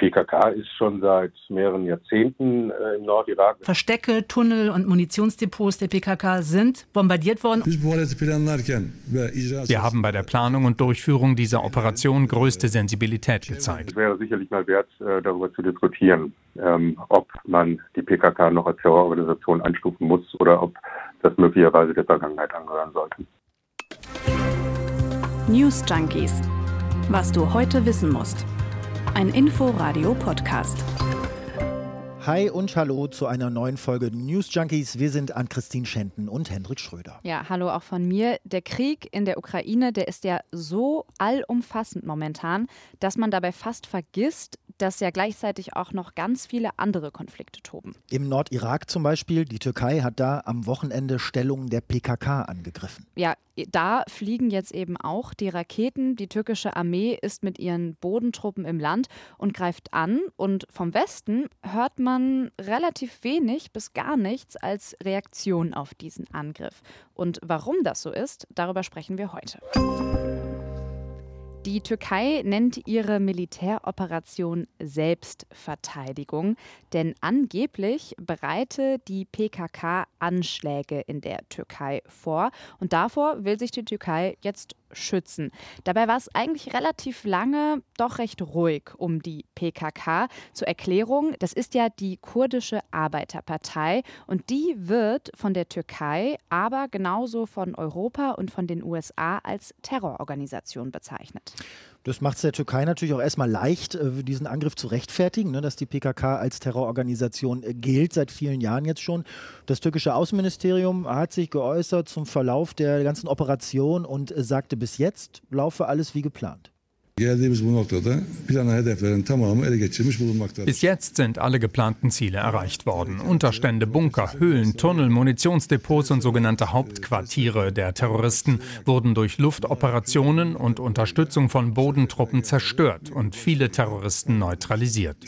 PKK ist schon seit mehreren Jahrzehnten äh, im Nordirak. Verstecke, Tunnel und Munitionsdepots der PKK sind bombardiert worden. Wir haben bei der Planung und Durchführung dieser Operation größte Sensibilität gezeigt. Es wäre sicherlich mal wert, äh, darüber zu diskutieren, ähm, ob man die PKK noch als Terrororganisation einstufen muss oder ob das möglicherweise der Vergangenheit angehören sollte. News Junkies. Was du heute wissen musst. Ein Info-Radio-Podcast. Hi und hallo zu einer neuen Folge News Junkies. Wir sind an Christine Schenten und Hendrik Schröder. Ja, hallo auch von mir. Der Krieg in der Ukraine, der ist ja so allumfassend momentan, dass man dabei fast vergisst, dass ja gleichzeitig auch noch ganz viele andere Konflikte toben. Im Nordirak zum Beispiel, die Türkei hat da am Wochenende Stellungen der PKK angegriffen. Ja, da fliegen jetzt eben auch die Raketen. Die türkische Armee ist mit ihren Bodentruppen im Land und greift an. Und vom Westen hört man relativ wenig bis gar nichts als Reaktion auf diesen Angriff. Und warum das so ist, darüber sprechen wir heute. Die Türkei nennt ihre Militäroperation Selbstverteidigung, denn angeblich bereite die PKK Anschläge in der Türkei vor. Und davor will sich die Türkei jetzt schützen. Dabei war es eigentlich relativ lange doch recht ruhig um die PKK. Zur Erklärung, das ist ja die kurdische Arbeiterpartei und die wird von der Türkei, aber genauso von Europa und von den USA als Terrororganisation bezeichnet. Das macht es der Türkei natürlich auch erstmal leicht, äh, diesen Angriff zu rechtfertigen, ne, dass die PKK als Terrororganisation äh, gilt, seit vielen Jahren jetzt schon. Das türkische Außenministerium hat sich geäußert zum Verlauf der ganzen Operation und äh, sagte, bis jetzt laufe alles wie geplant. Bis jetzt sind alle geplanten Ziele erreicht worden. Unterstände, Bunker, Höhlen, Tunnel, Munitionsdepots und sogenannte Hauptquartiere der Terroristen wurden durch Luftoperationen und Unterstützung von Bodentruppen zerstört und viele Terroristen neutralisiert.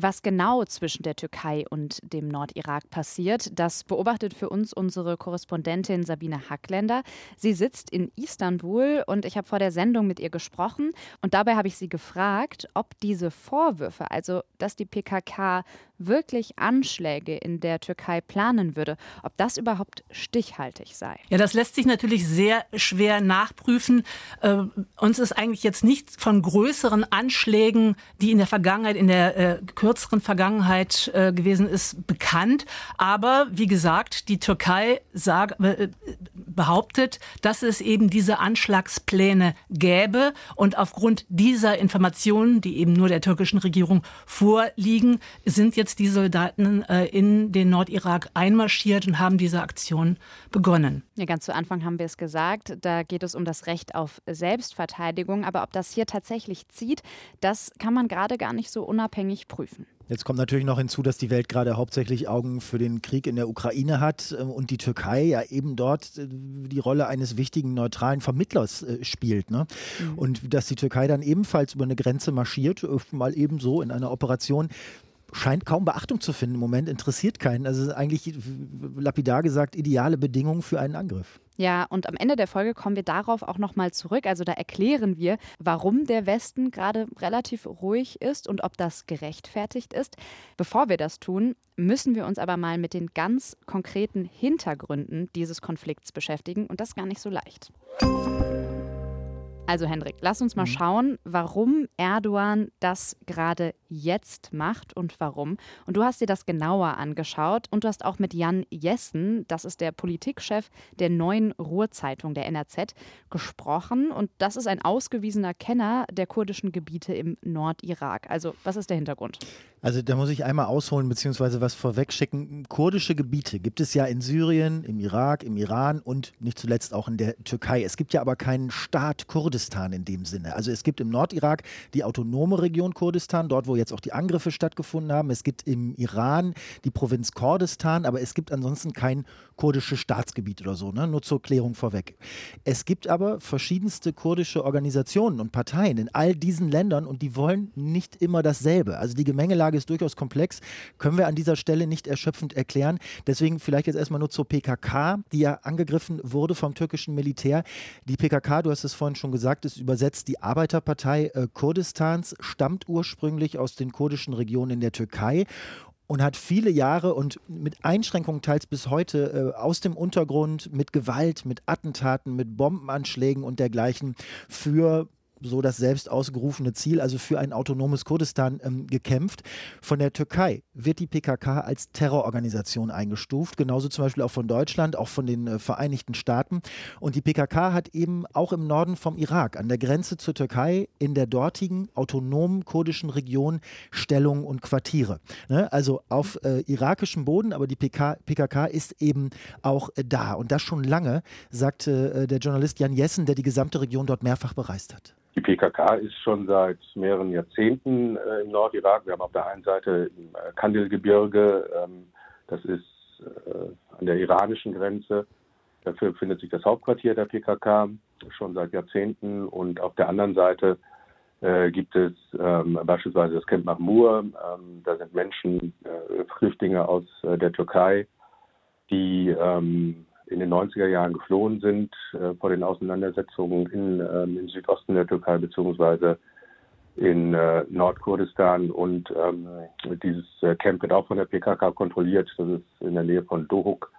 Was genau zwischen der Türkei und dem Nordirak passiert, das beobachtet für uns unsere Korrespondentin Sabine Hackländer. Sie sitzt in Istanbul und ich habe vor der Sendung mit ihr gesprochen und dabei habe ich sie gefragt, ob diese Vorwürfe, also dass die PKK wirklich Anschläge in der Türkei planen würde, ob das überhaupt stichhaltig sei. Ja, das lässt sich natürlich sehr schwer nachprüfen. Äh, uns ist eigentlich jetzt nichts von größeren Anschlägen, die in der Vergangenheit, in der äh, kürzeren Vergangenheit äh, gewesen ist, bekannt. Aber wie gesagt, die Türkei sag, äh, behauptet, dass es eben diese Anschlagspläne gäbe. Und aufgrund dieser Informationen, die eben nur der türkischen Regierung vorliegen, sind jetzt die Soldaten äh, in den Nordirak einmarschiert und haben diese Aktion begonnen. Ja, ganz zu Anfang haben wir es gesagt, da geht es um das Recht auf Selbstverteidigung. Aber ob das hier tatsächlich zieht, das kann man gerade gar nicht so unabhängig prüfen. Jetzt kommt natürlich noch hinzu, dass die Welt gerade hauptsächlich Augen für den Krieg in der Ukraine hat ähm, und die Türkei ja eben dort äh, die Rolle eines wichtigen neutralen Vermittlers äh, spielt. Ne? Mhm. Und dass die Türkei dann ebenfalls über eine Grenze marschiert, äh, mal eben so in einer Operation, scheint kaum Beachtung zu finden im Moment, interessiert keinen. Also eigentlich lapidar gesagt ideale Bedingungen für einen Angriff. Ja, und am Ende der Folge kommen wir darauf auch nochmal zurück. Also da erklären wir, warum der Westen gerade relativ ruhig ist und ob das gerechtfertigt ist. Bevor wir das tun, müssen wir uns aber mal mit den ganz konkreten Hintergründen dieses Konflikts beschäftigen und das gar nicht so leicht. Also Hendrik, lass uns mal mhm. schauen, warum Erdogan das gerade jetzt macht und warum. Und du hast dir das genauer angeschaut und du hast auch mit Jan Jessen, das ist der Politikchef der neuen Ruhrzeitung der NRZ, gesprochen. Und das ist ein ausgewiesener Kenner der kurdischen Gebiete im Nordirak. Also was ist der Hintergrund? Also da muss ich einmal ausholen bzw. was vorwegschicken. Kurdische Gebiete gibt es ja in Syrien, im Irak, im Iran und nicht zuletzt auch in der Türkei. Es gibt ja aber keinen Staat Kurdistan in dem Sinne. Also es gibt im Nordirak die autonome Region Kurdistan, dort wo jetzt auch die Angriffe stattgefunden haben. Es gibt im Iran die Provinz Kurdistan, aber es gibt ansonsten kein kurdisches Staatsgebiet oder so. Ne? Nur zur Klärung vorweg. Es gibt aber verschiedenste kurdische Organisationen und Parteien in all diesen Ländern und die wollen nicht immer dasselbe. Also die Gemengelage Gemengelage ist durchaus komplex, können wir an dieser Stelle nicht erschöpfend erklären. Deswegen vielleicht jetzt erstmal nur zur PKK, die ja angegriffen wurde vom türkischen Militär. Die PKK, du hast es vorhin schon gesagt, ist übersetzt die Arbeiterpartei äh, Kurdistans, stammt ursprünglich aus den kurdischen Regionen in der Türkei und hat viele Jahre und mit Einschränkungen teils bis heute äh, aus dem Untergrund mit Gewalt, mit Attentaten, mit Bombenanschlägen und dergleichen für so das selbst ausgerufene Ziel, also für ein autonomes Kurdistan ähm, gekämpft. Von der Türkei wird die PKK als Terrororganisation eingestuft, genauso zum Beispiel auch von Deutschland, auch von den äh, Vereinigten Staaten. Und die PKK hat eben auch im Norden vom Irak, an der Grenze zur Türkei, in der dortigen autonomen kurdischen Region Stellung und Quartiere. Ne? Also auf äh, irakischem Boden, aber die PK, PKK ist eben auch äh, da. Und das schon lange, sagte äh, der Journalist Jan Jessen, der die gesamte Region dort mehrfach bereist hat. Die PKK ist schon seit mehreren Jahrzehnten äh, im Nordirak. Wir haben auf der einen Seite im äh, Kandilgebirge, ähm, das ist äh, an der iranischen Grenze. Dafür befindet sich das Hauptquartier der PKK schon seit Jahrzehnten. Und auf der anderen Seite äh, gibt es ähm, beispielsweise das Camp Mahmur. Ähm, da sind Menschen, äh, Flüchtlinge aus äh, der Türkei, die ähm, in den 90er Jahren geflohen sind äh, vor den Auseinandersetzungen in, ähm, im Südosten der Türkei beziehungsweise in äh, Nordkurdistan und ähm, dieses äh, Camp wird auch von der PKK kontrolliert. Das ist in der Nähe von Dohuk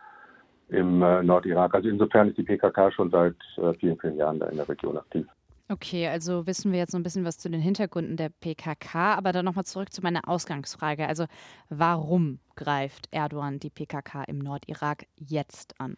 im äh, Nordirak. Also insofern ist die PKK schon seit äh, vielen, vielen Jahren da in der Region aktiv. Okay, also wissen wir jetzt so ein bisschen was zu den Hintergründen der PKK, aber dann nochmal zurück zu meiner Ausgangsfrage. Also warum greift Erdogan die PKK im Nordirak jetzt an?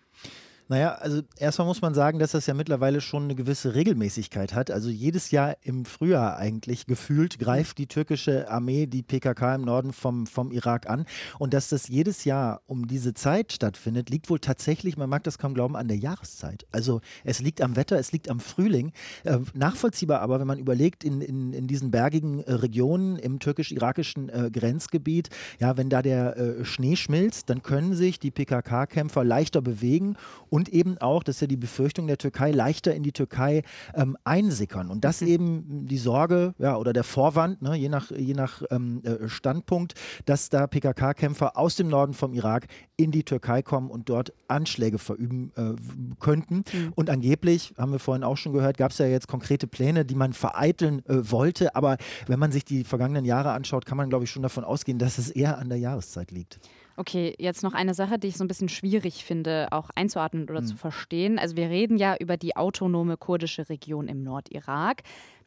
Naja, also erstmal muss man sagen, dass das ja mittlerweile schon eine gewisse Regelmäßigkeit hat. Also jedes Jahr im Frühjahr eigentlich gefühlt greift die türkische Armee die PKK im Norden vom, vom Irak an. Und dass das jedes Jahr um diese Zeit stattfindet, liegt wohl tatsächlich, man mag das kaum glauben, an der Jahreszeit. Also es liegt am Wetter, es liegt am Frühling. Äh, nachvollziehbar aber, wenn man überlegt, in, in, in diesen bergigen äh, Regionen im türkisch-irakischen äh, Grenzgebiet, ja, wenn da der Schnee schmilzt, dann können sich die PKK-Kämpfer leichter bewegen und und eben auch, dass ja die Befürchtung der Türkei leichter in die Türkei ähm, einsickern. Und das mhm. eben die Sorge ja, oder der Vorwand, ne, je nach, je nach ähm, äh, Standpunkt, dass da PKK-Kämpfer aus dem Norden vom Irak in die Türkei kommen und dort Anschläge verüben äh, könnten. Mhm. Und angeblich, haben wir vorhin auch schon gehört, gab es ja jetzt konkrete Pläne, die man vereiteln äh, wollte. Aber wenn man sich die vergangenen Jahre anschaut, kann man, glaube ich, schon davon ausgehen, dass es eher an der Jahreszeit liegt. Okay, jetzt noch eine Sache, die ich so ein bisschen schwierig finde, auch einzuordnen oder mhm. zu verstehen. Also wir reden ja über die autonome kurdische Region im Nordirak.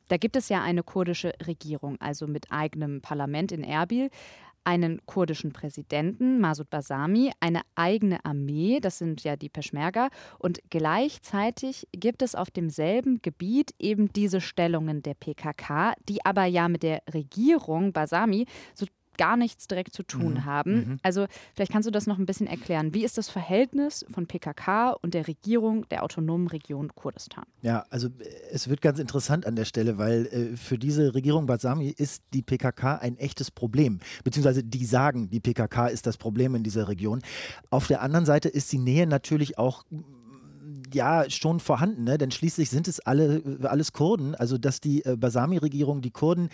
Da gibt es ja eine kurdische Regierung, also mit eigenem Parlament in Erbil, einen kurdischen Präsidenten, Masud Basami, eine eigene Armee, das sind ja die Peschmerga, und gleichzeitig gibt es auf demselben Gebiet eben diese Stellungen der PKK, die aber ja mit der Regierung Basami so gar nichts direkt zu tun mhm. haben. Mhm. Also vielleicht kannst du das noch ein bisschen erklären. Wie ist das Verhältnis von PKK und der Regierung der autonomen Region Kurdistan? Ja, also es wird ganz interessant an der Stelle, weil äh, für diese Regierung Basami ist die PKK ein echtes Problem. Beziehungsweise die sagen, die PKK ist das Problem in dieser Region. Auf der anderen Seite ist die Nähe natürlich auch ja schon vorhanden, ne? denn schließlich sind es alle, alles Kurden. Also, dass die äh, Basami-Regierung die Kurden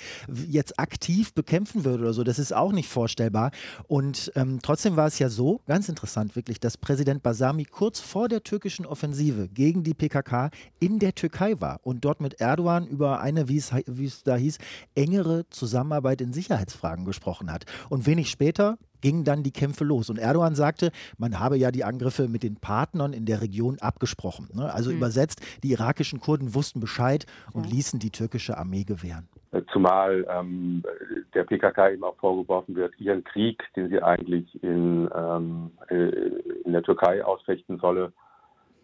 jetzt aktiv bekämpfen würde oder so, das ist auch nicht vorstellbar. Und ähm, trotzdem war es ja so, ganz interessant wirklich, dass Präsident Basami kurz vor der türkischen Offensive gegen die PKK in der Türkei war und dort mit Erdogan über eine, wie es, wie es da hieß, engere Zusammenarbeit in Sicherheitsfragen gesprochen hat. Und wenig später, gingen dann die Kämpfe los. Und Erdogan sagte, man habe ja die Angriffe mit den Partnern in der Region abgesprochen. Ne? Also mhm. übersetzt, die irakischen Kurden wussten Bescheid und ja. ließen die türkische Armee gewähren. Zumal ähm, der PKK eben auch vorgeworfen wird, ihren Krieg, den sie eigentlich in, ähm, äh, in der Türkei ausfechten solle,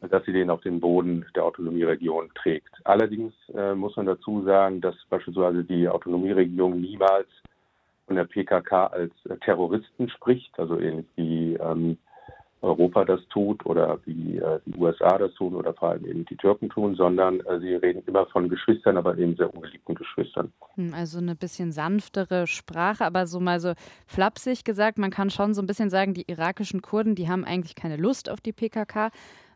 dass sie den auf den Boden der Autonomieregion trägt. Allerdings äh, muss man dazu sagen, dass beispielsweise die Autonomieregion niemals von der PKK als äh, Terroristen spricht, also ähnlich wie ähm, Europa das tut oder wie äh, die USA das tun oder vor allem eben die Türken tun, sondern äh, sie reden immer von Geschwistern, aber eben sehr ungeliebten Geschwistern. Hm, also eine bisschen sanftere Sprache, aber so mal so flapsig gesagt, man kann schon so ein bisschen sagen, die irakischen Kurden, die haben eigentlich keine Lust auf die PKK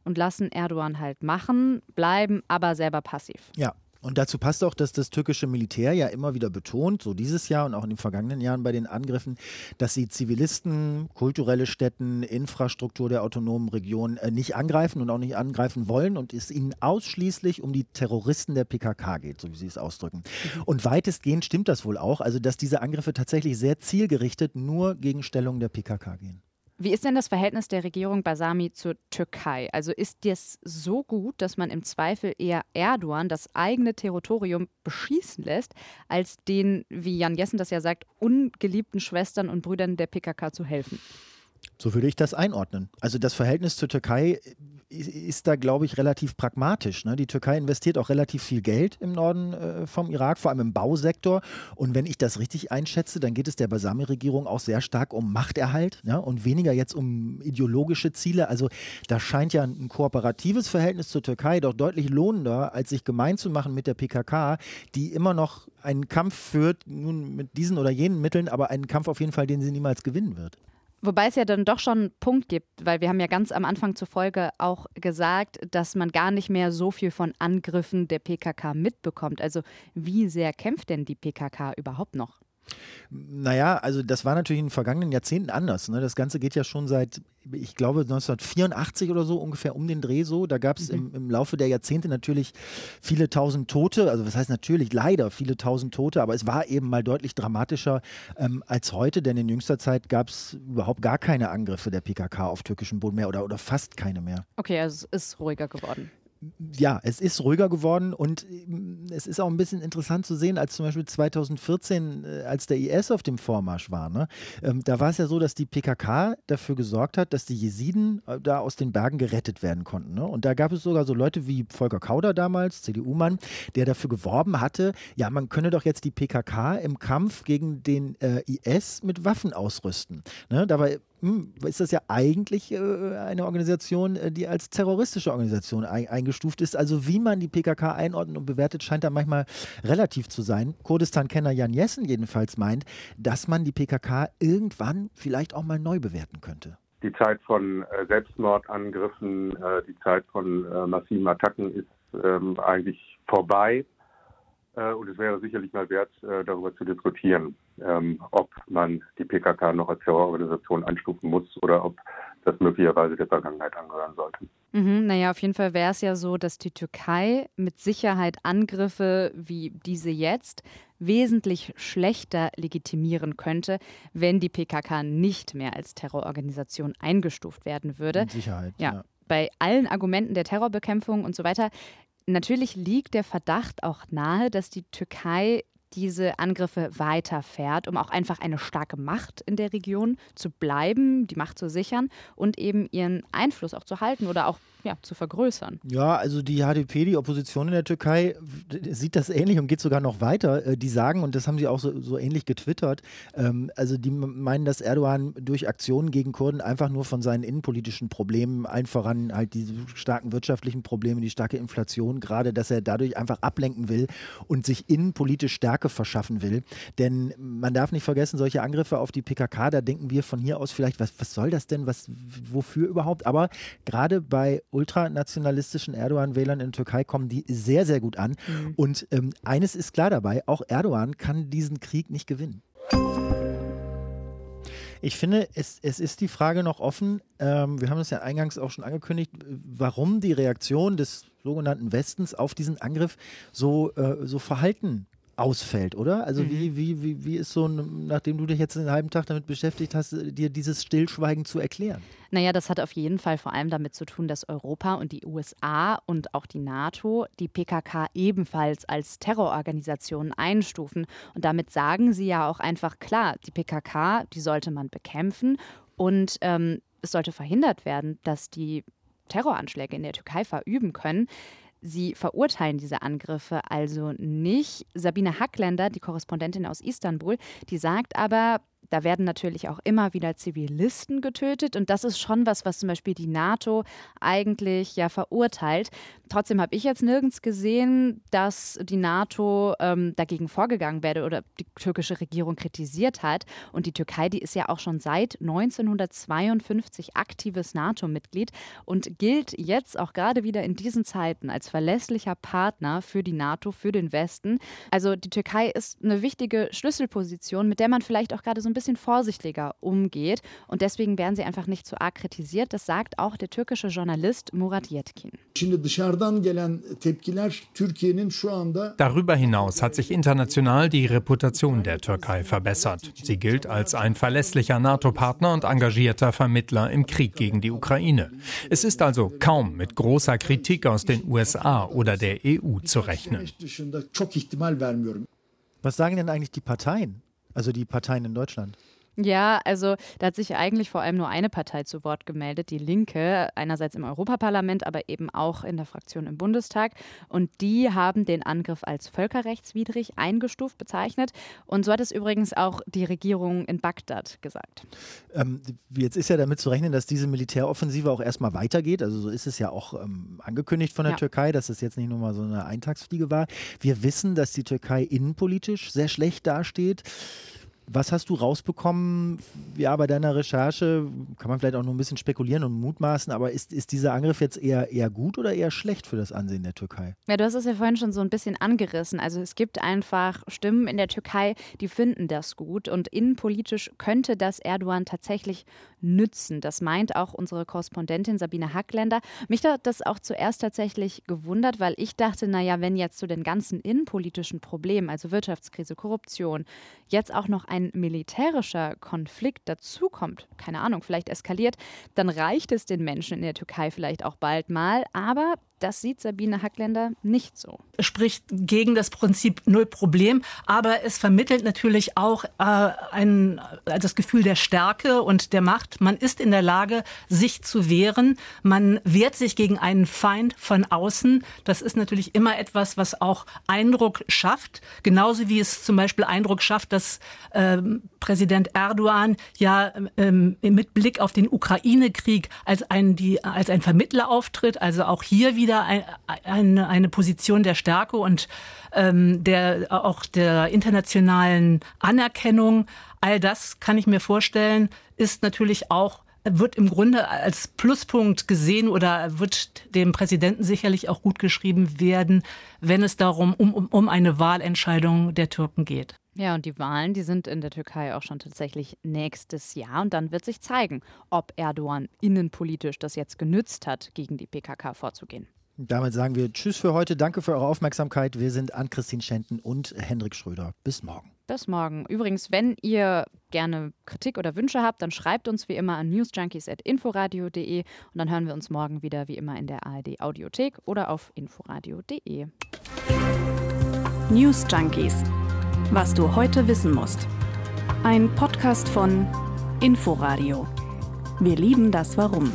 und lassen Erdogan halt machen, bleiben aber selber passiv. Ja, Und dazu passt auch, dass das türkische Militär ja immer wieder betont, so dieses Jahr und auch in den vergangenen Jahren bei den Angriffen, dass sie Zivilisten, kulturelle Stätten, Infrastruktur der autonomen Region äh, nicht angreifen und auch nicht angreifen wollen und es ihnen ausschließlich um die Terroristen der PKK geht, so wie sie es ausdrücken. Mhm. Und weitestgehend stimmt das wohl auch, also dass diese Angriffe tatsächlich sehr zielgerichtet nur gegen Stellungen der PKK gehen. Wie ist denn das Verhältnis der Regierung Basami zur Türkei? Also ist das so gut, dass man im Zweifel eher Erdogan das eigene Territorium beschießen lässt, als den, wie Jan Jessen das ja sagt, ungeliebten Schwestern und Brüdern der PKK zu helfen? So würde ich das einordnen. Also das Verhältnis zur Türkei ist da, glaube ich, relativ pragmatisch. Ne? Die Türkei investiert auch relativ viel Geld im Norden äh, vom Irak, vor allem im Bausektor. Und wenn ich das richtig einschätze, dann geht es der Basami-Regierung auch sehr stark um Machterhalt ja? und weniger jetzt um ideologische Ziele. Also da scheint ja ein kooperatives Verhältnis zur Türkei doch deutlich lohnender, als sich gemein zu machen mit der PKK, die immer noch einen Kampf führt, nun mit diesen oder jenen Mitteln, aber einen Kampf auf jeden Fall, den sie niemals gewinnen wird. Wobei es ja dann doch schon einen Punkt gibt, weil wir haben ja ganz am Anfang zur Folge auch gesagt, dass man gar nicht mehr so viel von Angriffen der PKK mitbekommt. Also wie sehr kämpft denn die PKK überhaupt noch? Naja, also das war natürlich in den vergangenen Jahrzehnten anders. Ne? Das Ganze geht ja schon seit, ich glaube, 1984 oder so ungefähr um den Dreh so. Da gab es mhm. im, im, Laufe der Jahrzehnte natürlich viele tausend Tote. Also was heißt natürlich leider viele tausend Tote, aber es war eben mal deutlich dramatischer ähm, als heute, denn in jüngster Zeit gab es überhaupt gar keine Angriffe der PKK auf türkischem Boden mehr oder, oder fast keine mehr. Okay, also es ist ruhiger geworden ja, es ist ruhiger geworden und mm, es ist auch ein bisschen interessant zu sehen, als zum Beispiel 2014, äh, als der IS auf dem Vormarsch war. Ne? Ähm, da war es ja so, dass die PKK dafür gesorgt hat, dass die Jesiden äh, da aus den Bergen gerettet werden konnten. Ne? Und da gab es sogar so Leute wie Volker Kauder damals, CDU-Mann, der dafür geworben hatte, ja, man könne doch jetzt die PKK im Kampf gegen den äh, IS mit Waffen ausrüsten. Ne? Dabei ist das ja eigentlich äh, eine Organisation, äh, die als terroristische Organisation ein, eingestuft ist. Also wie man die PKK einordnet und bewertet, scheint da manchmal relativ zu sein. Kurdistan-Kenner Jan Jessen jedenfalls meint, dass man die PKK irgendwann vielleicht auch mal neu bewerten könnte. Die Zeit von äh, Selbstmordangriffen, die Zeit von massiven Attacken ist ähm, eigentlich vorbei. Äh, und es wäre sicherlich mal wert, äh, darüber zu diskutieren, ähm, ob man die PKK noch als Terrororganisation einstufen muss oder ob das möglicherweise der Vergangenheit angehören sollte. Mhm, naja, auf jeden Fall wäre es ja so, dass die Türkei mit Sicherheit Angriffe wie diese jetzt wesentlich schlechter legitimieren könnte, wenn die PKK nicht mehr als Terrororganisation eingestuft werden würde. Mit Sicherheit. Ja. ja. Bei allen Argumenten der Terrorbekämpfung und so weiter Natürlich liegt der Verdacht auch nahe, dass die Türkei diese Angriffe weiterfährt, um auch einfach eine starke Macht in der Region zu bleiben, die Macht zu sichern und eben ihren Einfluss auch zu halten oder auch ja, zu vergrößern. Ja, also die HDP, die Opposition in der Türkei, sieht das ähnlich und geht sogar noch weiter. Äh, die sagen, und das haben sie auch so, so ähnlich getwittert, ähm, also die meinen, dass Erdogan durch Aktionen gegen Kurden einfach nur von seinen innenpolitischen Problemen, allen voran halt diese starken wirtschaftlichen Probleme, die starke Inflation, gerade, dass er dadurch einfach ablenken will und sich innenpolitisch Stärke verschaffen will. Denn man darf nicht vergessen, solche Angriffe auf die PKK, da denken wir von hier aus vielleicht, was, was soll das denn, was, wofür überhaupt? Aber gerade bei ultranationalistischen Erdogan-Wählern in der Türkei kommen die sehr, sehr gut an. Mhm. Und ähm, eines ist klar dabei, auch Erdogan kann diesen Krieg nicht gewinnen. Ich finde, es, es ist die Frage noch offen, ähm, wir haben das ja eingangs auch schon angekündigt, warum die Reaktion des sogenannten Westens auf diesen Angriff so, äh, so verhalten ausfällt, oder? Also mhm. wie, wie, wie, wie ist so, nachdem du dich jetzt einen halben Tag damit beschäftigt hast, dir dieses Stillschweigen zu erklären? Naja, das hat auf jeden Fall vor allem damit zu tun, dass Europa und die USA und auch die NATO die PKK ebenfalls als Terrororganisationen einstufen. Und damit sagen sie ja auch einfach klar, die PKK, die sollte man bekämpfen und ähm, es sollte verhindert werden, dass die Terroranschläge in der Türkei verüben können. Sie verurteilen diese Angriffe also nicht. Sabine Hackländer, die Korrespondentin aus Istanbul, die sagt aber, Da werden natürlich auch immer wieder Zivilisten getötet und das ist schon was, was zum Beispiel die NATO eigentlich ja verurteilt. Trotzdem habe ich jetzt nirgends gesehen, dass die NATO ähm, dagegen vorgegangen werde oder die türkische Regierung kritisiert hat. Und die Türkei, die ist ja auch schon seit 1952 aktives NATO-Mitglied und gilt jetzt auch gerade wieder in diesen Zeiten als verlässlicher Partner für die NATO, für den Westen. Also die Türkei ist eine wichtige Schlüsselposition, mit der man vielleicht auch gerade so ein bisschen vorsichtiger umgeht. Und deswegen werden sie einfach nicht zu arg kritisiert. Das sagt auch der türkische Journalist Murat Yetkin. Darüber hinaus hat sich international die Reputation der Türkei verbessert. Sie gilt als ein verlässlicher NATO-Partner und engagierter Vermittler im Krieg gegen die Ukraine. Es ist also kaum mit großer Kritik aus den USA oder der EU zu rechnen. Was sagen denn eigentlich die Parteien? Also die Parteien in Deutschland? Ja, also da hat sich eigentlich vor allem nur eine Partei zu Wort gemeldet, die Linke, einerseits im Europaparlament, aber eben auch in der Fraktion im Bundestag. Und die haben den Angriff als völkerrechtswidrig eingestuft bezeichnet. Und so hat es übrigens auch die Regierung in Bagdad gesagt. Ähm, jetzt ist ja damit zu rechnen, dass diese Militäroffensive auch erstmal weitergeht. Also so ist es ja auch ähm, angekündigt von der ja. Türkei, dass es jetzt nicht nur mal so eine Eintagsfliege war. Wir wissen, dass die Türkei innenpolitisch sehr schlecht dasteht. Was hast du rausbekommen, ja, bei deiner Recherche? Kann man vielleicht auch nur ein bisschen spekulieren und mutmaßen, aber ist, ist dieser Angriff jetzt eher, eher gut oder eher schlecht für das Ansehen der Türkei? Ja, du hast es ja vorhin schon so ein bisschen angerissen. Also es gibt einfach Stimmen in der Türkei, die finden das gut und innenpolitisch könnte das Erdogan tatsächlich nützen. Das meint auch unsere Korrespondentin Sabine Hackländer. Mich hat das auch zuerst tatsächlich gewundert, weil ich dachte, naja, wenn jetzt zu den ganzen innenpolitischen Problemen, also Wirtschaftskrise, Korruption, jetzt auch noch ein militärischer Konflikt dazukommt, keine Ahnung, vielleicht eskaliert, dann reicht es den Menschen in der Türkei vielleicht auch bald mal. Aber das sieht Sabine Hackländer nicht so. Es spricht gegen das Prinzip Null Problem, aber es vermittelt natürlich auch äh, ein, äh, das Gefühl der Stärke und der Macht. Man ist in der Lage, sich zu wehren. Man wehrt sich gegen einen Feind von außen. Das ist natürlich immer etwas, was auch Eindruck schafft. Genauso wie es zum Beispiel Eindruck schafft, dass äh, Präsident Erdogan ja ähm, mit Blick auf den Ukraine-Krieg als ein, die, als ein Vermittler auftritt. Also auch hier wieder wieder ein, ein, eine Position der Stärke und ähm, der auch der internationalen Anerkennung. All das kann ich mir vorstellen, ist natürlich auch wird im Grunde als Pluspunkt gesehen oder wird dem Präsidenten sicherlich auch gut geschrieben werden, wenn es darum um, um, eine Wahlentscheidung der Türken geht. Ja, und die Wahlen, die sind in der Türkei auch schon tatsächlich nächstes Jahr. Und dann wird sich zeigen, ob Erdogan innenpolitisch das jetzt genützt hat, gegen die PKK vorzugehen. Damit sagen wir Tschüss für heute. Danke für eure Aufmerksamkeit. Wir sind Ann-Christine Schenten und Hendrik Schröder. Bis morgen. Bis morgen. Übrigens, wenn ihr gerne Kritik oder Wünsche habt, dann schreibt uns wie immer an newsjunkies.inforadio.de und dann hören wir uns morgen wieder wie immer in der ARD Audiothek oder auf inforadio.de. News Junkies. Was du heute wissen musst. Ein Podcast von Inforadio. Wir lieben das Warum.